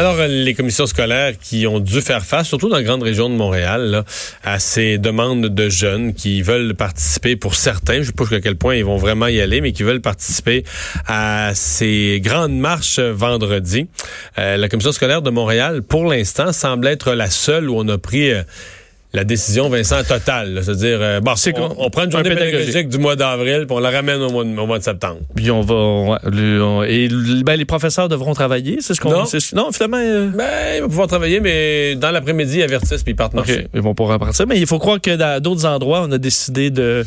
Alors, euh, les commissions scolaires qui ont dû faire face, surtout dans la grande région de Montréal, à ces demandes de jeunes qui veulent participer, pour certains, je ne sais pas jusqu'à quel point ils vont vraiment y aller, mais qui veulent participer à ces grandes marches vendredi. Euh, la commission scolaire de Montréal, pour l'instant, semble être la seule où on a pris... Euh, la décision, Vincent, totale. C'est-à-dire, euh, bon, on, on, prend une journée pédagogique du mois d'avril, puis on la ramène au mois, de, au mois de septembre. Puis on va... On, on, et ben, les professeurs devront travailler, c'est ce qu'on... Non. non, finalement... Euh... Ben, ils vont pouvoir travailler, mais dans l'après-midi, ils avertissent, puis ils partent marcher. Okay. Ils vont pouvoir partir. Mais il faut croire que dans d'autres endroits, on a décidé de...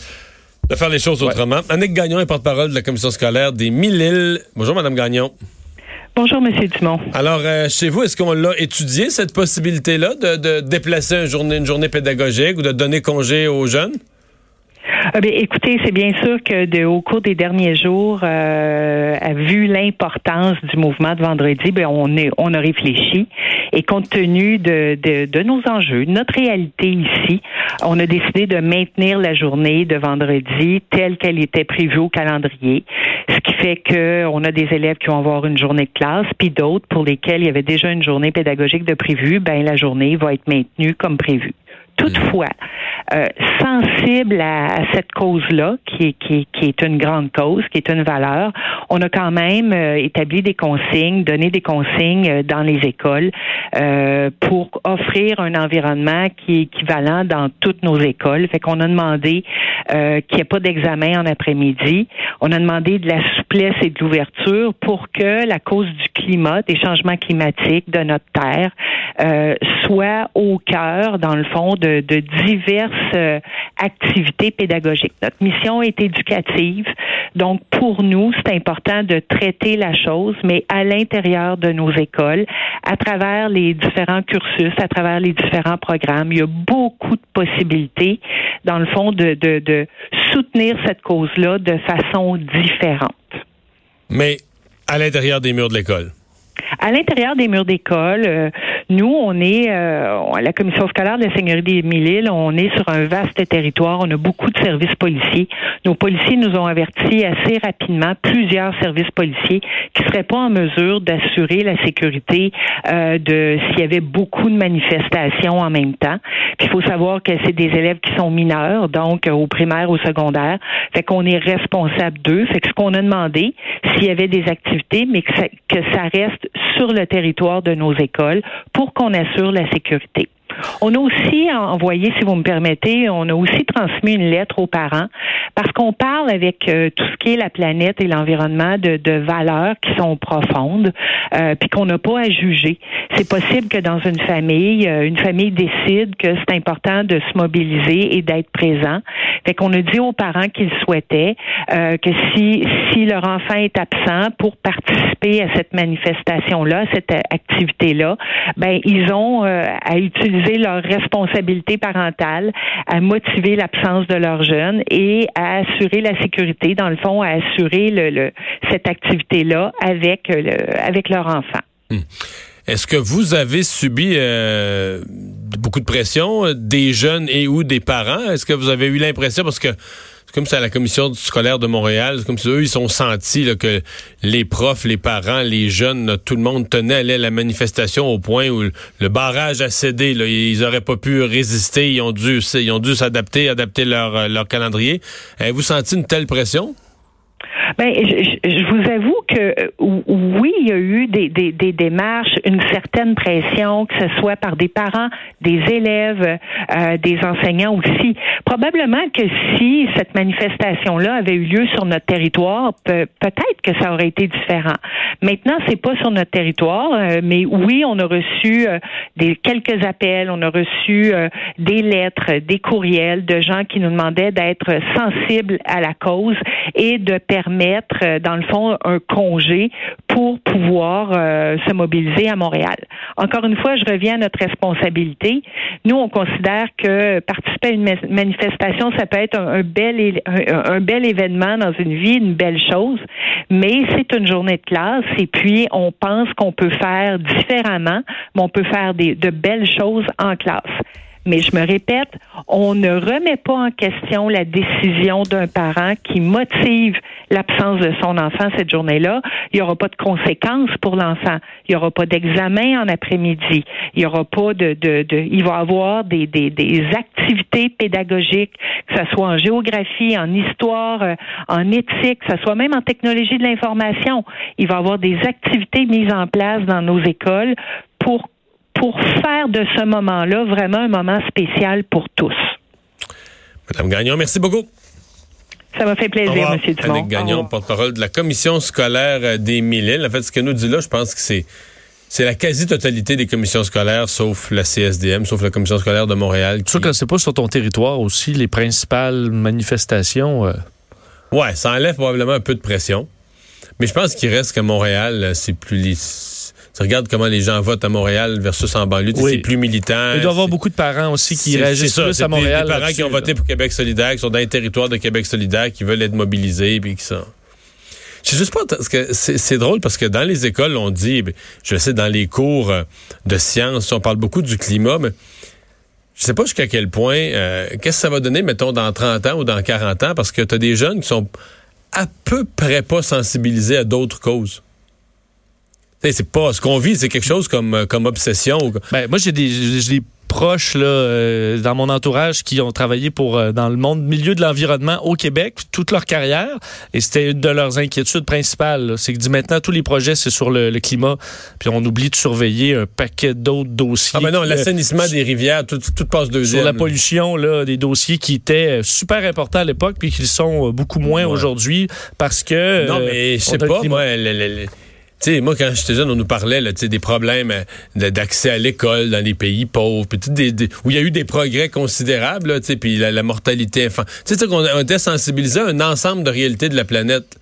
De faire les choses ouais. autrement. Annick Gagnon est porte-parole de la commission scolaire des Mille-Îles. Bonjour, Madame Gagnon. Bonjour, Monsieur Dumont. Alors, euh, chez vous, est-ce qu'on l'a étudié, cette possibilité-là, de, de, déplacer une journée, une journée pédagogique ou de donner congé aux jeunes? Ah bien, écoutez, c'est bien sûr que de, au cours des derniers jours, euh, vu l'importance du mouvement de vendredi, bien, on, est, on a réfléchi et compte tenu de, de, de, nos enjeux, notre réalité ici, on a décidé de maintenir la journée de vendredi telle qu'elle était prévue au calendrier, ce qui fait que on a des élèves qui vont avoir une journée de classe, puis d'autres pour lesquels il y avait déjà une journée pédagogique de prévue, ben la journée va être maintenue comme prévu. Toutefois, euh, sensible à, à cette cause-là, qui est, qui, qui, est une grande cause, qui est une valeur, on a quand même euh, établi des consignes, donné des consignes euh, dans les écoles euh, pour offrir un environnement qui est équivalent dans toutes nos écoles. Fait qu'on a demandé euh, qu'il n'y ait pas d'examen en après-midi. On a demandé de la souplesse et de l'ouverture pour que la cause du climat, des changements climatiques de notre terre, euh, soit au cœur, dans le fond, de, diverses euh, activités pédagogiques. Notre mission est éducative, donc pour nous, c'est important de traiter la chose, mais à l'intérieur de nos écoles, à travers les différents cursus, à travers les différents programmes, il y a beaucoup de possibilités, dans le fond, de, de soutenir cette cause-là de façon différente. Mais à l'intérieur des murs de l'école? À l'intérieur des murs d'école, euh, nous, on est euh, la commission scolaire de la Seigneurie des Mille-Îles, on est sur un vaste territoire, on a beaucoup de services policiers. Nos policiers nous ont averti assez rapidement plusieurs services policiers qui seraient pas en mesure d'assurer la sécurité euh, de s'il y avait beaucoup de manifestations en même temps. Puis il faut savoir que c'est des élèves qui sont mineurs, donc au primaire, au secondaire. Fait qu'on est responsable d'eux. Fait que ce qu'on a demandé, s'il y avait des activités, mais que ça, que ça reste sur le territoire de nos écoles pour qu'on assure la sécurité. On a aussi envoyé, si vous me permettez, on a aussi transmis une lettre aux parents parce qu'on parle avec euh, tout ce qui est la planète et l'environnement de, de, valeurs qui sont profondes, euh, puis qu'on n'a pas à juger. C'est possible que dans une famille, euh, une famille décide que c'est important de se mobiliser et d'être présent. Fait qu'on a dit aux parents qu'ils souhaitaient euh, que si si leur enfant est absent pour participer à cette manifestation-là, cette activité-là, ben ils ont à utiliser leur responsabilité parentale, à motiver l'absence de leur jeune et à assurer la sécurité, dans le fond, à assurer cette activité-là avec le, avec leur enfant. Hum. Est-ce que vous avez subi euh, beaucoup de pression euh, des jeunes et ou des parents? Est-ce que vous avez eu l'impression, parce que comme ça à la commission scolaire de Montréal, c'est comme si eux, ils sont sentis là, que les profs, les parents, les jeunes, tout le monde tenait à aller à la manifestation au point où le barrage a cédé. Ils auraient pas pu résister, ils ont dû dû s'adapter, adapter leur, euh, leur calendrier. Avez-vous senti une telle pression? Ben, je, je, vous avoue que oui, il y a eu des, des, des, démarches, une certaine pression, que ce soit par des parents, des élèves, euh, des enseignants aussi. Probablement que si cette manifestation-là avait eu lieu sur notre territoire, pe peut-être que ça aurait été différent. Maintenant, c'est pas sur notre territoire, euh, mais oui, on a reçu euh, des quelques appels, on a reçu euh, des lettres, des courriels de gens qui nous demandaient d'être sensibles à la cause et de permettre, dans le fond, un congé pour pouvoir euh, se mobiliser à Montréal. encore une fois, je reviens à notre responsabilité. Nous, on considère que participer à une manifestation, ça peut être un, bel, un, bel événement dans une vie, une belle chose, mais c'est une journée de classe et puis on pense qu'on peut faire différemment, mais on peut faire des, de belles choses en classe. Mais je me répète, on ne remet pas en question la décision d'un parent qui motive l'absence de son enfant cette journée-là. Il n'y aura pas de conséquences pour l'enfant. Il n'y aura pas d'examen en après-midi. Il n'y aura pas de, de, de, il va avoir des, des, des activités pédagogiques, que ce soit en géographie, en histoire, euh, en éthique, que ce soit même en technologie de l'information. Il va avoir des activités mises en place dans nos écoles pour pour faire de ce moment-là vraiment un moment spécial pour tous. Madame Gagnon, merci beaucoup. Ça m'a fait plaisir, M. Dumont. Annick Gagnon, porte-parole de la commission scolaire euh, des Mille-Îles. En fait, ce qu'elle nous dit là, je pense que c'est c'est la quasi-totalité des commissions scolaires, sauf la CSDM, sauf la commission scolaire de Montréal. Qui... Sûr que c'est pas sur ton territoire aussi les principales manifestations. Euh... Ouais, ça enlève probablement un peu de pression. Mais je pense qu'il reste qu'à Montréal, c'est plus tu regardes comment les gens votent à Montréal versus en banlieue, c'est plus militant. Il doit y avoir beaucoup de parents aussi qui réagissent plus à Montréal. Des, parents qui ont voté pour Québec solidaire, qui sont dans les territoires de Québec solidaire, qui veulent être mobilisés, puis qui sont... Sais juste pas parce que c'est drôle parce que dans les écoles, on dit, ben, je sais, dans les cours euh, de sciences, on parle beaucoup du climat, mais je sais pas jusqu'à quel point, euh, qu'est-ce que ça va donner, mettons, dans 30 ans ou dans 40 ans, parce que tu as des jeunes qui sont à peu près pas sensibilisés à d'autres causes c'est pas ce qu'on vit, c'est quelque chose comme euh, comme obsession. Ben, moi j'ai des, des proches là, euh, dans mon entourage qui ont travaillé pour euh, dans le monde milieu de l'environnement au Québec toute leur carrière et c'était une de leurs inquiétudes principales. C'est que dit maintenant tous les projets c'est sur le, climat puis on oublie de surveiller un paquet d'autres dossiers. Ah ben non, l'assainissement des rivières, tout, tout passe deuxième. Sur la pollution là, des dossiers qui étaient super importants à l'époque puis qui sont beaucoup moins aujourd'hui parce que non mais je sais pas moi sais, moi, quand j'étais jeune, on nous parlait là, des problèmes euh, d'accès à l'école dans les pays pauvres, des, où il y a eu des progrès considérables, puis la, la, mortalité infantile. Tu sais, qu'on était sensibilisé à un ensemble de réalités de la planète.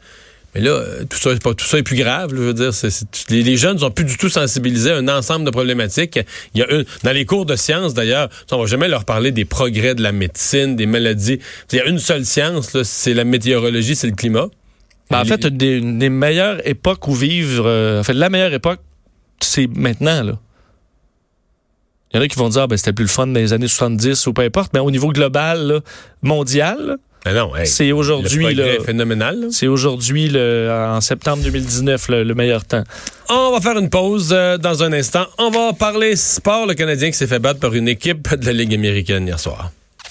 Mais là, euh, tout ça, pas, tout ça est plus grave. je veux dire, les, jeunes sont plus du tout sensibilisés à un ensemble de problématiques. Il y a une, dans les cours de sciences, d'ailleurs, on va jamais leur parler des progrès de la médecine, des maladies. Il y a une seule science, c'est la météorologie, c'est le climat. Ben, en fait, une des, meilleures époques où vivre, euh, en fait, la meilleure époque, c'est maintenant, là. Il y en a qui vont dire, ah, ben, c'était plus le fun dans les années 70 ou peu importe, mais au niveau global, mondial, ben c'est aujourd'hui le phénoménal. C'est aujourd'hui en septembre 2019 le, meilleur temps. On va faire une pause euh, dans un instant. On va parler sport. Le Canadien qui s'est fait battre par une équipe de la Ligue américaine hier soir.